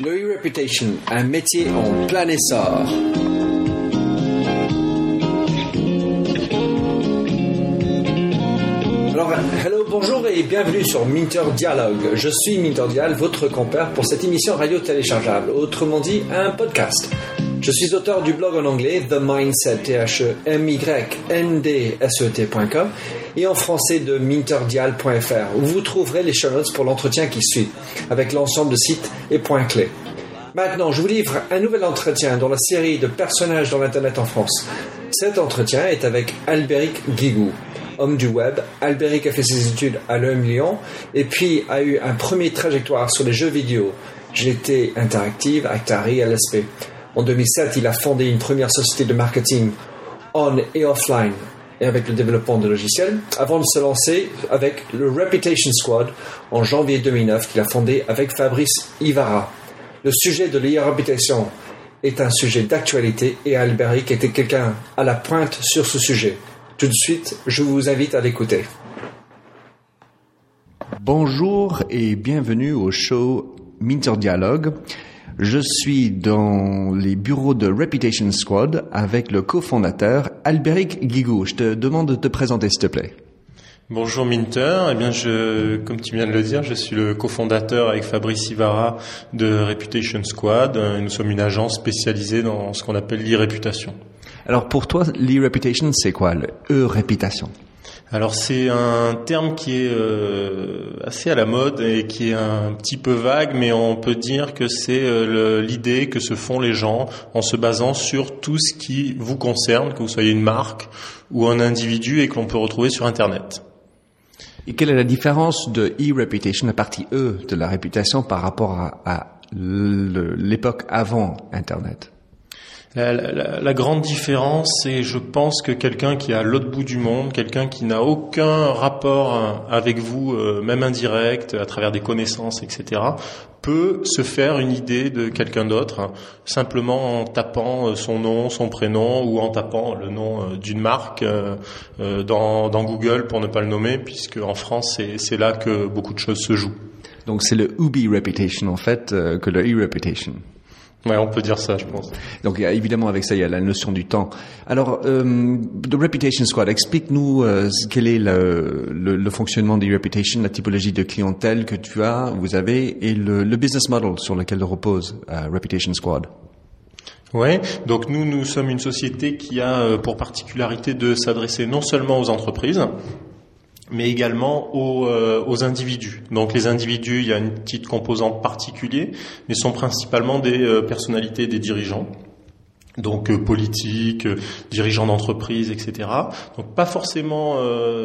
Le e-reputation, un métier en plein essor. Alors, hello, bonjour et bienvenue sur Minter Dialogue. Je suis Minter Dial, votre compère pour cette émission radio téléchargeable, autrement dit un podcast. Je suis auteur du blog en anglais The Mindset, t h e m y n d s e t.com et en français de minterdial.fr où vous trouverez les show pour l'entretien qui suit avec l'ensemble de sites et points clés. Maintenant, je vous livre un nouvel entretien dans la série de personnages dans l'Internet en France. Cet entretien est avec Albéric Guigou. Homme du web, Albéric a fait ses études à l'EM Lyon et puis a eu un premier trajectoire sur les jeux vidéo. GT Interactive, Actari, LSP. En 2007, il a fondé une première société de marketing on et offline et avec le développement de logiciels, avant de se lancer avec le Reputation Squad en janvier 2009 qu'il a fondé avec Fabrice Ivara. Le sujet de l'e-reputation est un sujet d'actualité et Alberic était quelqu'un à la pointe sur ce sujet. Tout de suite, je vous invite à l'écouter. Bonjour et bienvenue au show Minter Dialogue. Je suis dans les bureaux de Reputation Squad avec le cofondateur Albéric Guigou. Je te demande de te présenter s'il te plaît. Bonjour Minter, eh bien je, comme tu viens de le dire, je suis le cofondateur avec Fabrice Ivara de Reputation Squad. Nous sommes une agence spécialisée dans ce qu'on appelle l'e-réputation. Alors pour toi, l'e-réputation, c'est quoi le e-réputation? Alors c'est un terme qui est euh, assez à la mode et qui est un petit peu vague, mais on peut dire que c'est euh, l'idée que se font les gens en se basant sur tout ce qui vous concerne, que vous soyez une marque ou un individu et que l'on peut retrouver sur Internet. Et quelle est la différence de e-reputation, la partie E de la réputation par rapport à, à l'époque avant Internet? La, la, la, grande différence, c'est, je pense, que quelqu'un qui est à l'autre bout du monde, quelqu'un qui n'a aucun rapport avec vous, euh, même indirect, à travers des connaissances, etc., peut se faire une idée de quelqu'un d'autre, hein, simplement en tapant euh, son nom, son prénom, ou en tapant le nom euh, d'une marque dans, dans, Google, pour ne pas le nommer, puisque en France, c'est là que beaucoup de choses se jouent. Donc c'est le Ubi Reputation, en fait, que le E-Reputation. Ouais, on peut dire ça, je pense. Donc évidemment avec ça il y a la notion du temps. Alors, euh, The Reputation Squad, explique-nous euh, quel est le, le, le, fonctionnement des Reputation, la typologie de clientèle que tu as, vous avez, et le, le business model sur lequel repose euh, Reputation Squad. Ouais, donc nous nous sommes une société qui a euh, pour particularité de s'adresser non seulement aux entreprises, mais également aux, euh, aux, individus. Donc les individus, il y a une petite composante particulière, mais sont principalement des euh, personnalités, des dirigeants. Donc euh, politiques, dirigeants d'entreprise, etc. Donc pas forcément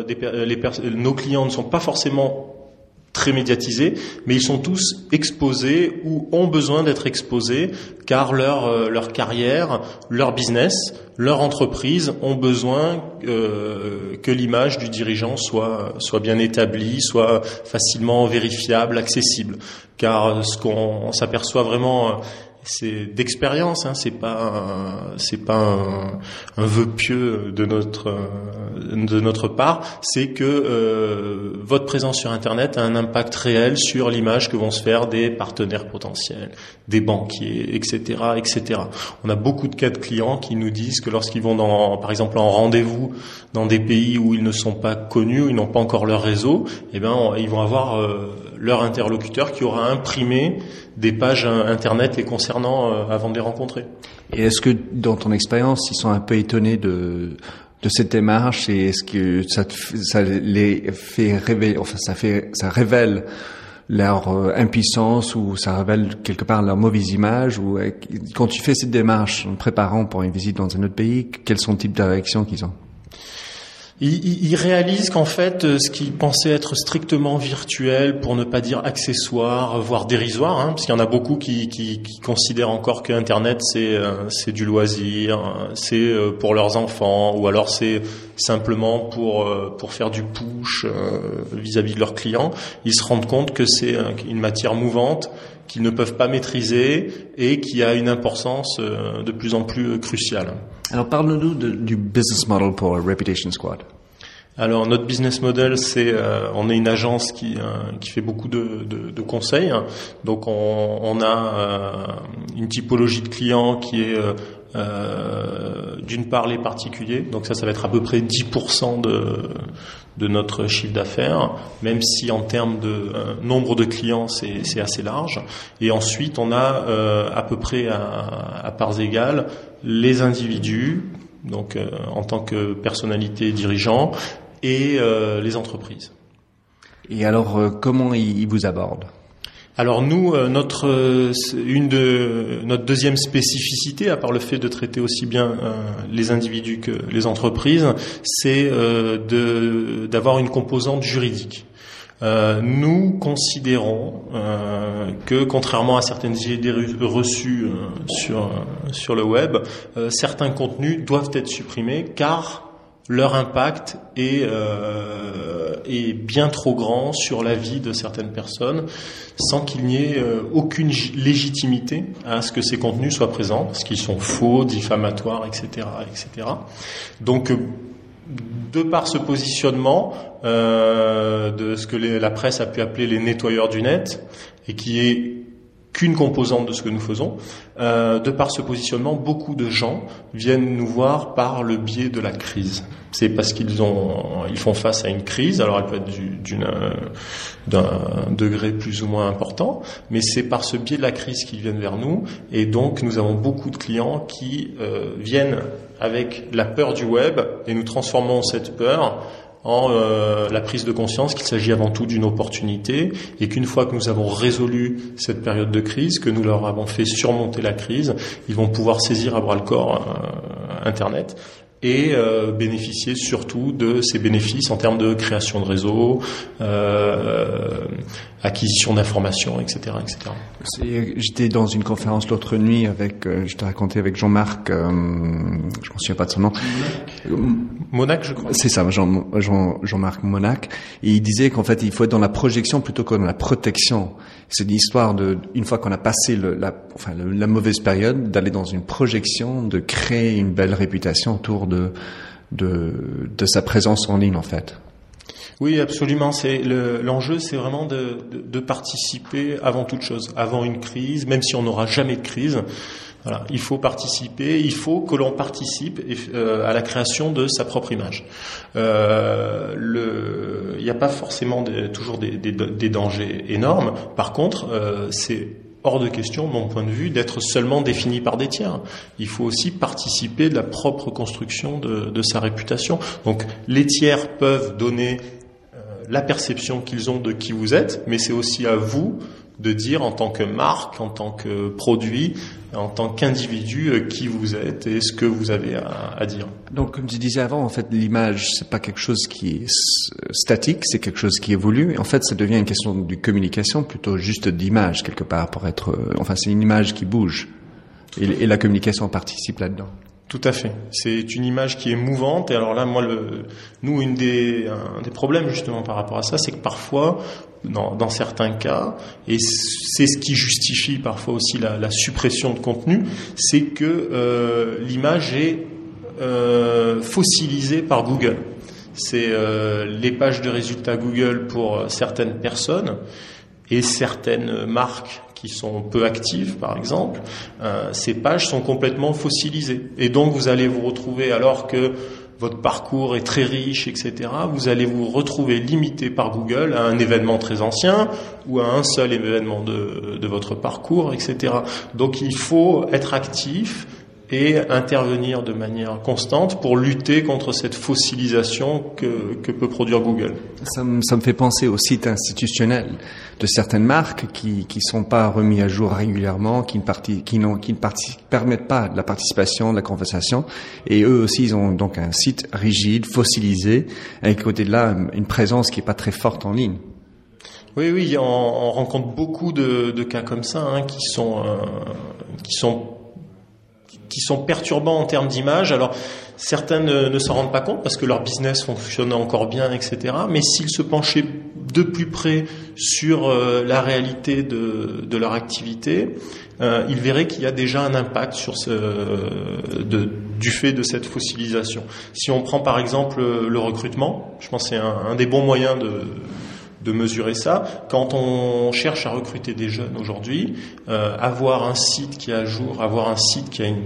des, les nos clients ne sont pas forcément très médiatisés, mais ils sont tous exposés ou ont besoin d'être exposés car leur, euh, leur carrière, leur business, leur entreprise ont besoin euh, que l'image du dirigeant soit, soit bien établie, soit facilement vérifiable, accessible. Car ce qu'on s'aperçoit vraiment c'est d'expérience, hein, c'est pas c'est pas un, un, vœu pieux de notre de notre part, c'est que euh, votre présence sur Internet a un impact réel sur l'image que vont se faire des partenaires potentiels, des banquiers, etc., etc. On a beaucoup de cas de clients qui nous disent que lorsqu'ils vont dans, par exemple, en rendez-vous dans des pays où ils ne sont pas connus, où ils n'ont pas encore leur réseau, eh ben ils vont avoir euh, leur interlocuteur qui aura imprimé des pages internet les concernant euh, avant de les rencontrer. Et est-ce que dans ton expérience, ils sont un peu étonnés de de cette démarche et est-ce que ça, ça les fait révéler, enfin ça fait ça révèle leur euh, impuissance ou ça révèle quelque part leur mauvaise image ou euh, quand tu fais cette démarche en préparant pour une visite dans un autre pays, quels sont les types de réactions qu'ils ont? Ils, réalisent qu'en fait, euh, ce qu'ils pensaient être strictement virtuel, pour ne pas dire accessoire, voire dérisoire, hein, parce qu'il y en a beaucoup qui, considèrent encore que Internet c'est euh, c'est du loisir, c'est euh, pour leurs enfants, ou alors c'est simplement pour pour faire du push vis-à-vis de leurs clients. Ils se rendent compte que c'est une matière mouvante qu'ils ne peuvent pas maîtriser et qui a une importance de plus en plus cruciale. Alors parle-nous du business model pour Reputation Squad. alors notre business model, c'est euh, on est une agence qui euh, qui fait beaucoup de, de, conseils. Donc on, a euh, une typologie de clients qui est d'une part les particuliers. Donc ça, ça va être à peu près 10% de de notre chiffre d'affaires, même si en termes de nombre de clients, c'est assez large. Et ensuite, on a à peu près à parts égales les individus donc en tant que personnalité dirigeant, et euh, les entreprises. Et alors, euh, comment ils vous abordent? Alors nous, euh, notre une de notre deuxième spécificité, à part le fait de traiter aussi bien les individus que les entreprises, c'est de d'avoir une composante juridique. Nous considérons que, contrairement à certaines idées reçues sur sur le web, certains contenus doivent être supprimés car leur impact est, euh, est bien trop grand sur la vie de certaines personnes sans qu'il n'y ait euh, aucune légitimité à ce que ces contenus soient présents, parce qu'ils sont faux, diffamatoires, etc. etc. Donc, euh, de par ce positionnement euh, de ce que la presse a pu appeler les nettoyeurs du net, et qui est qu'une composante de ce que nous faisons. Euh, de par ce positionnement, beaucoup de gens viennent nous voir par le biais de la crise. C'est parce qu'ils ont, ils font face à une crise. Alors elle peut être d'une, d'un degré plus ou moins important, mais c'est par ce biais de la crise qu'ils viennent vers nous. Et donc nous avons beaucoup de clients qui euh, viennent avec la peur du web et nous transformons cette peur en euh, la prise de conscience qu'il s'agit avant tout d'une opportunité et qu'une fois que nous avons résolu cette période de crise, que nous leur avons fait surmonter la crise, ils vont pouvoir saisir à bras le corps euh, Internet et euh, bénéficier surtout de ces bénéfices en termes de création de réseau, euh, acquisition d'informations, etc., etc. J'étais dans une conférence l'autre nuit avec, euh, je te racontais avec Jean-Marc, euh, je ne me souviens pas de son nom. Monac, je crois. C'est ça, Jean, Jean, Jean-Marc Monac. Et il disait qu'en fait, il faut être dans la projection plutôt que dans la protection. C'est l'histoire de, une fois qu'on a passé le, la, enfin, la mauvaise période, d'aller dans une projection, de créer une belle réputation autour de, de, de sa présence en ligne, en fait. Oui, absolument. C'est l'enjeu, c'est vraiment de, de, de, participer avant toute chose, avant une crise, même si on n'aura jamais de crise. Voilà, il faut participer, il faut que l'on participe euh, à la création de sa propre image. Euh, il n'y a pas forcément toujours des, dangers énormes. Par contre, euh, c'est hors de question, mon point de vue, d'être seulement défini par des tiers. Il faut aussi participer de la propre construction de, de sa réputation. Donc, les tiers peuvent donner la perception qu'ils ont de qui vous êtes, mais c'est aussi à vous de dire en tant que marque, en tant que produit, en tant qu'individu euh, qui vous êtes et ce que vous avez à, dire. Donc, comme tu disais avant, en fait, l'image c'est pas quelque chose qui est statique, c'est quelque chose qui évolue. En fait, ça devient une question de communication plutôt juste d'image quelque part pour être. Euh, enfin, c'est une image qui bouge et, et la communication participe là-dedans. Tout à fait. C'est une image qui est mouvante. Et alors là, moi, le, nous, une des, un des problèmes justement par rapport à ça, c'est que parfois, dans, dans, certains cas, et c'est ce qui justifie parfois aussi la, la suppression de contenu, c'est que euh, l'image est euh, fossilisée par Google. C'est euh, les pages de résultats Google pour certaines personnes et certaines marques qui sont peu actives, par exemple, euh, ces pages sont complètement fossilisées. Et donc vous allez vous retrouver, alors que votre parcours est très riche, etc., vous allez vous retrouver limité par Google à un événement très ancien ou à un seul événement de, de votre parcours, etc. Donc il faut être actif, et intervenir de manière constante pour lutter contre cette fossilisation que, que peut produire Google. Ça me, ça me, fait penser aux sites institutionnels de certaines marques qui qui sont pas remis à jour régulièrement, qui ne, parti, qui n'ont, qui ne permettent pas la participation, de la conversation, et eux aussi ils ont donc un site rigide, fossilisé, avec côté de là une présence qui est pas très forte en ligne. Oui, oui, on, on rencontre beaucoup de, de, cas comme ça, hein, qui sont euh, qui sont qui sont perturbants en termes d'image. Alors certains ne, s'en rendent pas compte parce que leur business fonctionne encore bien, etc. Mais s'ils se penchaient de plus près sur euh, la réalité de, leur activité, euh, ils verraient qu'il y a déjà un impact sur ce, du fait de cette fossilisation. Si on prend par exemple le recrutement, je pense que c'est un, des bons moyens de, de mesurer ça. Quand on cherche à recruter des jeunes aujourd'hui, euh, avoir un site qui est à jour, avoir un site qui a une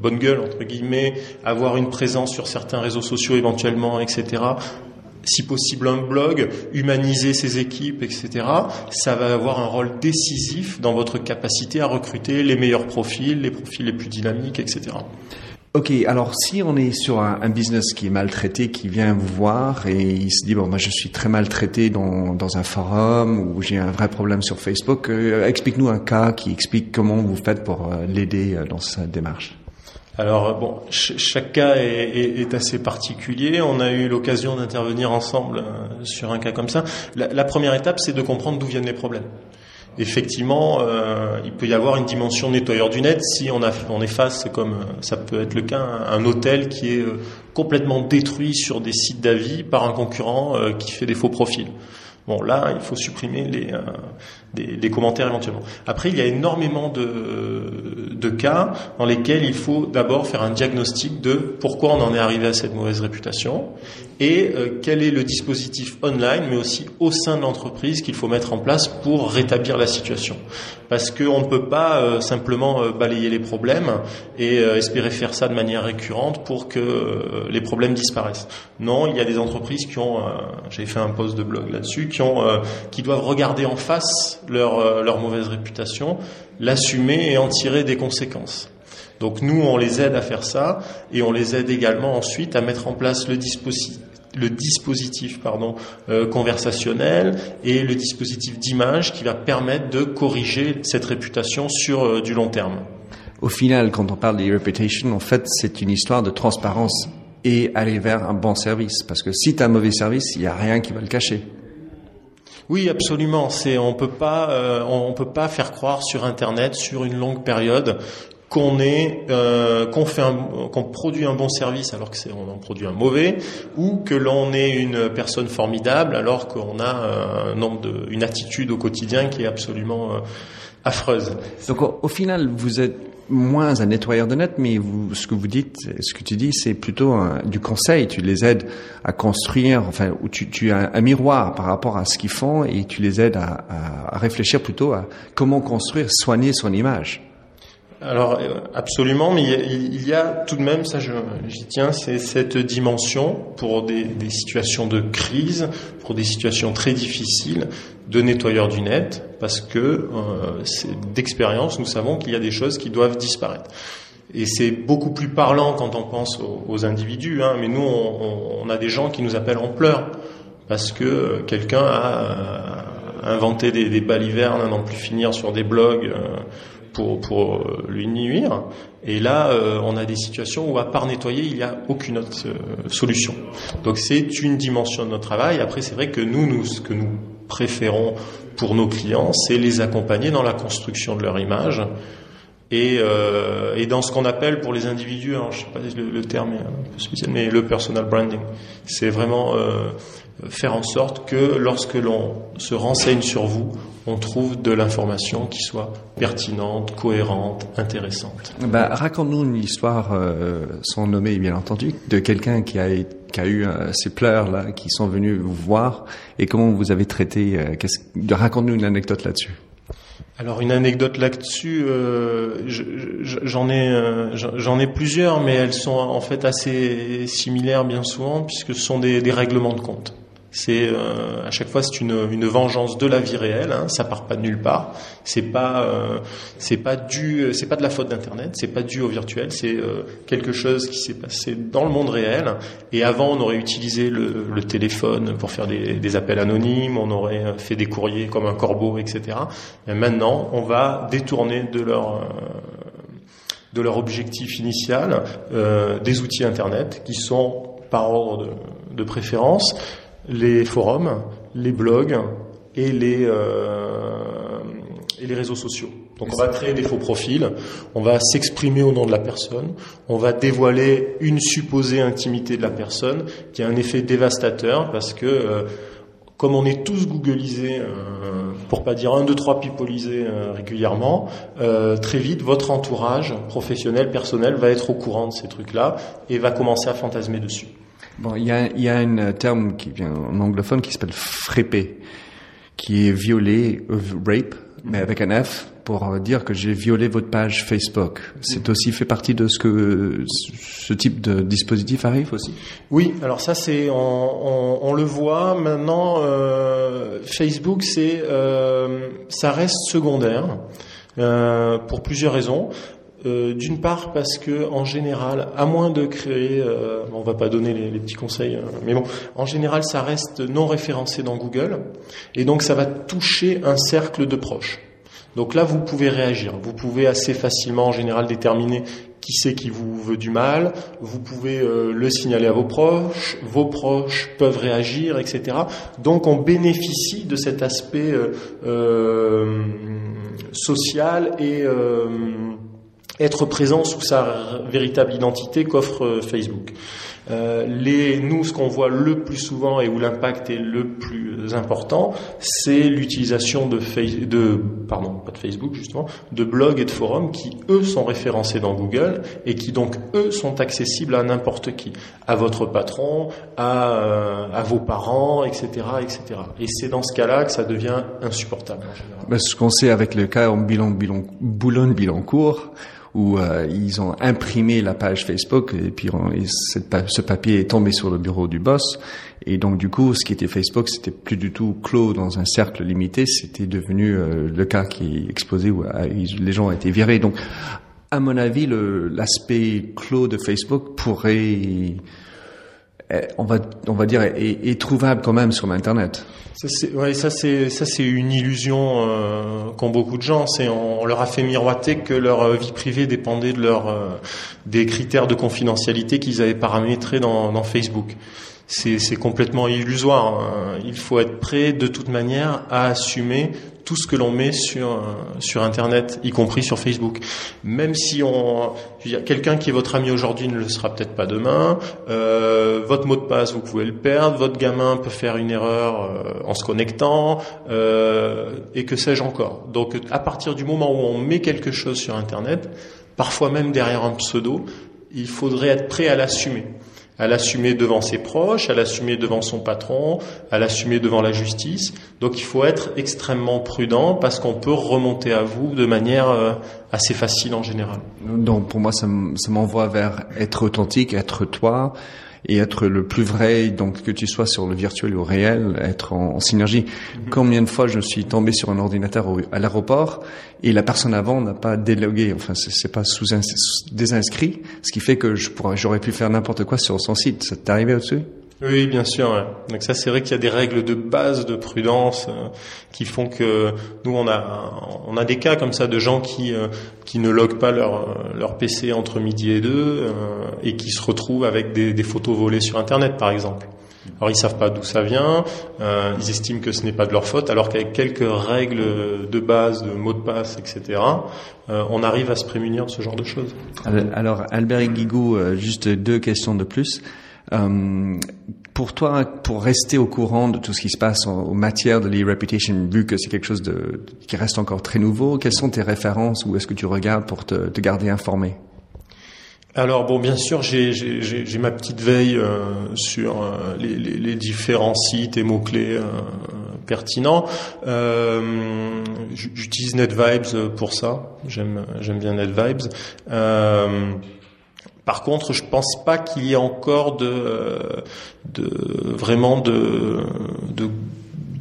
bonne gueule entre guillemets, avoir une présence sur certains réseaux sociaux éventuellement, etc. Si possible un blog, humaniser ses équipes, etc. Ça va avoir un rôle décisif dans votre capacité à recruter les meilleurs profils, les profils les plus dynamiques, etc. Ok, alors si on est sur un, business qui est maltraité, qui vient vous voir et il se dit bon moi je suis très maltraité dans, dans un forum ou j'ai un vrai problème sur Facebook, euh, explique-nous un cas qui explique comment vous faites pour euh, l'aider euh, dans sa démarche. Alors bon, chaque cas est, assez particulier. On a eu l'occasion d'intervenir ensemble sur un cas comme ça. La première étape, c'est de comprendre d'où viennent les problèmes effectivement, euh, il peut y avoir une dimension nettoyeur du net si on, a, on est face, comme euh, ça peut être le cas, un hôtel qui est euh, complètement détruit sur des sites d'avis par un concurrent qui fait des faux profils. Bon, là, il faut supprimer les, des, commentaires éventuellement. Après, il y a énormément de, de cas dans lesquels il faut d'abord faire un diagnostic de pourquoi on en est arrivé à cette mauvaise réputation et euh, quel est le dispositif online, mais aussi au sein de l'entreprise qu'il faut mettre en place pour rétablir la situation. Parce qu'on ne peut pas euh, simplement euh, balayer les problèmes et espérer faire ça de manière récurrente pour que les problèmes disparaissent. Non, il y a des entreprises qui ont, j'ai fait un post de blog là-dessus, qui ont, qui doivent regarder en face leur, euh, leur mauvaise réputation, l'assumer et en tirer des conséquences. Donc nous, on les aide à faire ça et on les aide également ensuite à mettre en place le dispositif le dispositif pardon, euh, conversationnel et le dispositif d'image qui va permettre de corriger cette réputation sur euh, du long terme. Au final, quand on parle de reputation, en fait, c'est une histoire de transparence et aller vers un bon service. Parce que si tu as un mauvais service, il n'y a rien qui va le cacher. Oui, absolument. C'est on peut pas euh, on peut pas faire croire sur Internet sur une longue période qu'on est euh, qu'on fait qu'on produit un bon service alors que c'est on en produit un mauvais ou que l'on est une personne formidable alors qu'on a un nombre de une attitude au quotidien qui est absolument euh, affreuse. Donc au final, vous êtes moins un nettoyeur de net, mais vous, ce que vous dites, ce que tu dis, c'est plutôt du conseil. Tu les aides à construire, enfin, ou tu, tu as un, miroir par rapport à ce qu'ils font et tu les aides à, à, réfléchir plutôt à comment construire, soigner son image. Alors absolument, mais il y, a, tout de même, ça j'y tiens, c'est cette dimension pour des, situations de crise, pour des situations très difficiles, de nettoyeur du net, parce que euh, d'expérience, nous savons qu'il y a des choses qui doivent disparaître. Et c'est beaucoup plus parlant quand on pense aux, individus, hein, mais nous, on, a des gens qui nous appellent en pleurs, parce que quelqu'un a euh, inventé des, des balivernes à n'en plus finir sur des blogs. Euh, pour, euh, lui nuire. Et là, euh, on a des situations où, à part nettoyer, il n'y a aucune autre euh, solution. Donc c'est une dimension de notre travail. Après, c'est vrai que nous, nous, ce que nous préférons pour nos clients, c'est les accompagner dans la construction de leur image. Et, et dans ce qu'on appelle pour les individus, alors je sais pas le, le terme est un peu spécial, mais le personal branding, c'est vraiment faire en sorte que lorsque l'on se renseigne sur vous, on trouve de l'information qui soit pertinente, cohérente, intéressante. Bah, Raconte-nous une histoire euh, sans nommer, bien entendu, de quelqu'un qui a, qui a eu euh, ces pleurs là, qui sont venus vous voir, et comment vous avez traité. Euh, Raconte-nous une anecdote là-dessus. Alors une anecdote là-dessus, euh, j'en ai euh, j'en ai plusieurs, mais elles sont en fait assez similaires bien souvent puisque ce sont des, des règlements de compte. C'est euh, à chaque fois c'est une, une, vengeance de la vie réelle. Hein, ça part pas de nulle part. C'est pas euh, c'est pas dû c'est pas de la faute d'internet. C'est pas dû au virtuel. C'est euh, quelque chose qui s'est passé dans le monde réel. Et avant on aurait utilisé le, le téléphone pour faire des, des, appels anonymes. On aurait fait des courriers comme un corbeau, etc. Et maintenant on va détourner de leur de leur objectif initial des outils internet qui sont par ordre de, de préférence les forums, les blogs et les, euh, et les réseaux sociaux. Donc on va créer des faux profils, on va s'exprimer au nom de la personne, on va dévoiler une supposée intimité de la personne qui a un effet dévastateur parce que euh, comme on est tous googlisés, euh, pour pas dire un, deux, trois pipolisés euh, régulièrement, euh, très vite votre entourage professionnel, personnel va être au courant de ces trucs-là et va commencer à fantasmer dessus. Bon, il y a, un terme qui vient en anglophone qui s'appelle frépé, qui est violé, rape, mais avec un F pour dire que j'ai violé votre page Facebook. C'est aussi fait partie de ce que ce type de dispositif arrive aussi? Oui, alors ça c'est on, on, le voit maintenant. Euh, Facebook, c'est euh, ça reste secondaire euh, pour plusieurs raisons. Euh, d'une part parce que en général, à moins de créer, euh, on va pas donner les, les petits conseils, hein, mais bon, en général, ça reste non référencé dans Google, et donc ça va toucher un cercle de proches. Donc là, vous pouvez réagir. Vous pouvez assez facilement, en général, déterminer qui c'est qui vous veut du mal. Vous pouvez euh, le signaler à vos proches. Vos proches peuvent réagir, etc. Donc on bénéficie de cet aspect euh, euh, social et euh, être présent sous sa véritable identité qu'offre Facebook. Euh, les, nous, ce qu'on voit le plus souvent et où l'impact est le plus important, c'est l'utilisation de, de, pardon, pas de Facebook justement, de blogs et de forums qui eux sont référencés dans Google et qui donc eux sont accessibles à n'importe qui, à votre patron, à, euh, à vos parents, etc., etc. Et c'est dans ce cas-là que ça devient insupportable. En général. Ben, ce qu'on sait avec le cas en Boulogne-Billancourt, où euh, ils ont imprimé la page Facebook et puis ce papier est tombé sur le bureau du boss. Et donc du coup ce qui était Facebook c'était plus du tout clos dans un cercle limité. C'était devenu euh, le cas qui explosait où euh, les gens ont été virés. Donc à mon avis l'aspect clos de Facebook pourrait on va on va dire est, est trouvable quand même sur l'internet ça c'est ouais, ça c'est ça c'est une illusion euh, qu'ont beaucoup de gens. C'est on, on, leur a fait miroiter que leur euh, vie privée dépendait de leur euh, des critères de confidentialité qu'ils avaient paramétrés dans, dans Facebook. C'est complètement illusoire. Hein. Il faut être prêt de toute manière à assumer tout ce que l'on met sur sur Internet, y compris sur Facebook. Même si on, quelqu'un qui est votre ami aujourd'hui ne le sera peut-être pas demain. Euh, votre mot de passe, vous pouvez le perdre. Votre gamin peut faire une erreur euh, en se connectant, euh, et que sais-je encore. Donc, à partir du moment où on met quelque chose sur Internet, parfois même derrière un pseudo, il faudrait être prêt à l'assumer à l'assumer devant ses proches, à l'assumer devant son patron, à l'assumer devant la justice. Donc il faut être extrêmement prudent parce qu'on peut remonter à vous de manière euh, assez facile en général. Donc pour moi, ça m'envoie vers être authentique, être toi, et être le plus vrai, donc que tu sois sur le virtuel ou réel, être en, en synergie. Mm-hmm. Combien de fois je suis tombé sur un ordinateur au, à l'aéroport et la personne avant n'a pas délogué, enfin c'est pas sous, sous désinscrit, ce qui fait que je pourrais, j'aurais pu faire n'importe quoi sur son site. Ça t'est arrivé au-dessus? Oui, bien sûr. Ouais. Donc ça, c'est vrai qu'il y a des règles de base de prudence euh, qui font que nous, on a, on a des cas comme ça de gens qui euh, qui ne loguent pas leur leur PC entre midi et deux euh, et qui se retrouvent avec des, des, photos volées sur Internet, par exemple. Alors ils savent pas d'où ça vient, euh, ils estiment que ce n'est pas de leur faute, alors qu'avec quelques règles de base, de mots de passe, etc., euh, on arrive à se prémunir de ce genre de choses. Alors Albert Guigou, juste deux questions de plus. Euh, pour toi, pour rester au courant de tout ce qui se passe en, matière de l'e-reputation, vu que c'est quelque chose de, qui reste encore très nouveau, quelles sont tes références ou est-ce que tu regardes pour te, te garder informé? Alors bon, bien sûr, j'ai ma petite veille euh, sur euh, les, les, les, différents sites et mots clés euh, pertinents. Euh, J'utilise NetVibes pour ça. J'aime bien NetVibes. Euh, par contre, je pense pas qu'il y ait encore de, de vraiment de, de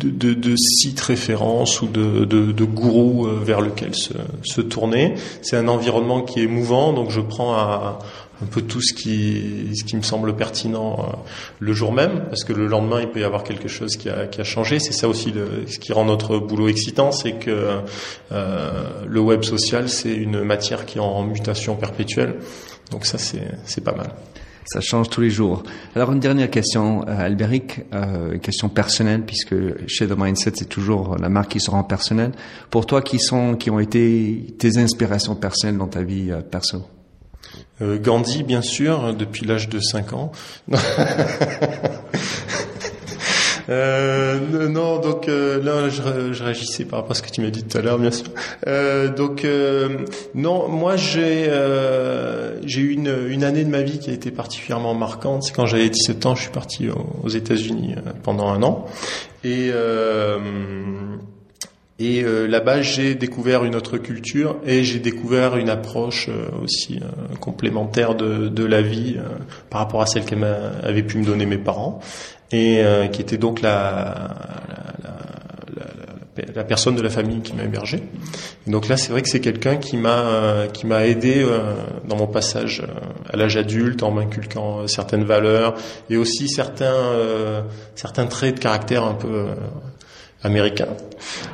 de, de, sites références ou de, de, gourous euh, vers lequel se, se tourner. C'est un environnement qui est mouvant, donc je prends à, un peu tout ce qui, ce qui me semble pertinent euh, le jour même, parce que le lendemain, il peut y avoir quelque chose qui a, qui a changé. C'est ça aussi le, ce qui rend notre boulot excitant, c'est que euh, le web social, c'est une matière qui est en mutation perpétuelle. Donc ça, c'est pas mal. Ça change tous les jours. Alors une dernière question, euh, Albéric, euh, question personnelle, puisque chez The Mindset, c'est toujours la marque qui se rend personnelle. Pour toi, qui sont, qui ont été tes inspirations personnelles dans ta vie euh, perso? Euh, Gandhi, bien sûr, depuis l'âge de 5 ans. Euh, non, donc euh, là, je, je, réagissais par rapport à ce que tu m'as dit tout à l'heure, bien sûr. Euh, donc euh, non, moi j'ai euh, j'ai eu une, une année de ma vie qui a été particulièrement marquante. C'est quand j'avais 17 ans, je suis parti aux, États-Unis pendant un an et et euh, là-bas, j'ai découvert une autre culture et j'ai découvert une approche euh, aussi euh, complémentaire de, de, la vie par rapport à celle qu'avaient pu me donner mes parents et qui était donc la, la, la, la, personne de la famille qui m'a hébergé. donc là, c'est vrai que c'est quelqu'un qui m'a qui m'a aidé dans mon passage à l'âge adulte en m'inculquant certaines valeurs et aussi certains certains traits de caractère un peu américain.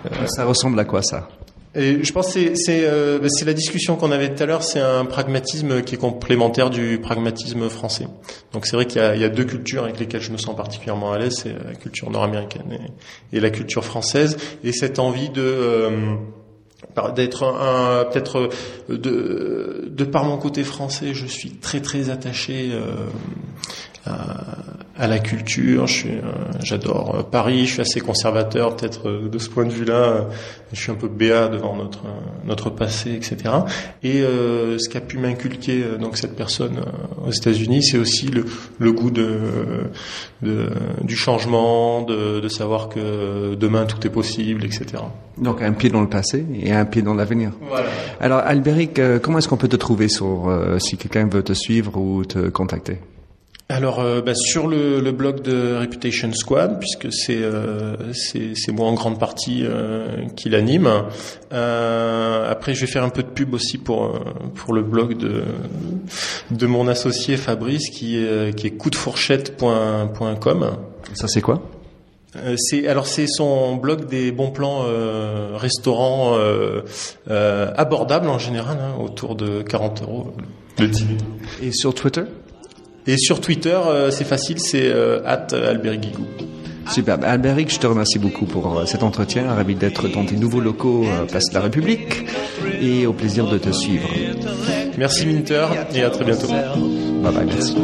Euh, ça ressemble à quoi ça? Et je pense que c'est euh, c'est la discussion qu'on avait tout à l'heure, c'est un pragmatisme qui est complémentaire du pragmatisme français. Donc c'est vrai qu'il y, y, a deux cultures avec lesquelles je me sens particulièrement à l'aise, c'est la culture nord-américaine et, et, la culture française, et cette envie de euh, d'être un, peut-être de, de par mon côté français, je suis très très attaché euh, à, la culture. Euh, j'adore euh, Paris. Je suis assez conservateur, peut-être euh, de ce point de vue-là. Je suis un peu béat devant notre notre passé, etc. Et ce qu'a pu m'inculquer donc cette personne aux États-Unis, c'est aussi le, le goût de, de, du changement, de, de savoir que demain tout est possible, etc. Donc un pied dans le passé et un pied dans l'avenir. Voilà. Alors Albéric, comment est-ce qu'on peut te trouver sur si quelqu'un veut te suivre ou te contacter? Alors euh, bah, sur le, le, blog de Reputation Squad, puisque c'est euh, c'est moi en grande partie euh, qui l'anime. Euh, après, je vais faire un peu de pub aussi pour pour le blog de de mon associé Fabrice, qui est qui est coupdefourchette.com. Ça c'est quoi? C'est alors c'est son blog des bons plans euh, restaurants euh, abordables en général, hein, autour de 40 euros le 10 Et sur Twitter? Et sur Twitter, euh, c'est facile, c'est euh, at Guigou. Super. Alberic, je te remercie beaucoup pour euh, cet entretien. Ravi d'être dans tes nouveaux locaux Place de la République et au plaisir de te suivre. Merci Minter et à très bientôt. Bye bye, merci.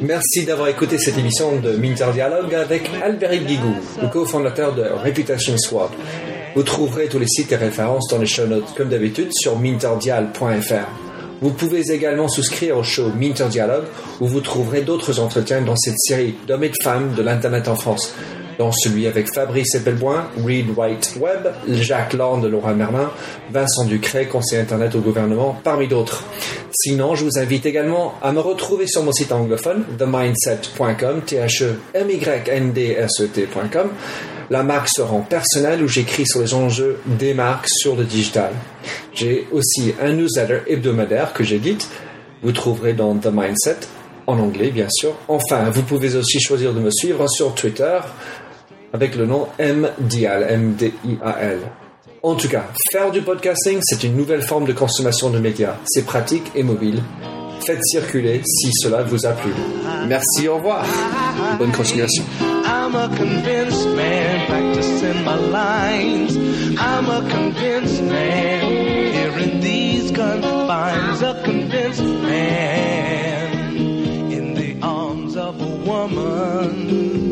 Merci d'avoir écouté cette émission de Minter Dialogue avec Alberic Guigou, le cofondateur de Reputation Swap. Vous trouverez tous les sites et références dans les show notes comme d'habitude sur minterdial.fr. Vous pouvez également souscrire au show Minter Dialogue où vous trouverez d'autres entretiens dans cette série d'hommes et de femmes de l'Internet en France, dans celui avec Fabrice Eppelboin, Reed White Webb, Jacques Lorne de Laura Merlin, Vincent Ducret, conseiller Internet au gouvernement, parmi d'autres. Sinon, je vous invite également à me retrouver sur mon site anglophone, themindset.com, t h e m y n d s e t.com la marque se rend personnelle où j'écris sur les enjeux des marques sur le digital. J'ai aussi un newsletter hebdomadaire que j'édite. Vous trouverez dans The Mindset, en anglais bien sûr. Enfin, vous pouvez aussi choisir de me suivre sur Twitter avec le nom MDIAL, M-D-I-A-L. En tout cas, faire du podcasting, c'est une nouvelle forme de consommation de médias. C'est pratique et mobile. Faites circuler si cela vous a plu. Merci, au revoir. Bonne continuation. I'm a convinced man practicing my lines. I'm a convinced man here in these confines. A convinced man in the arms of a woman.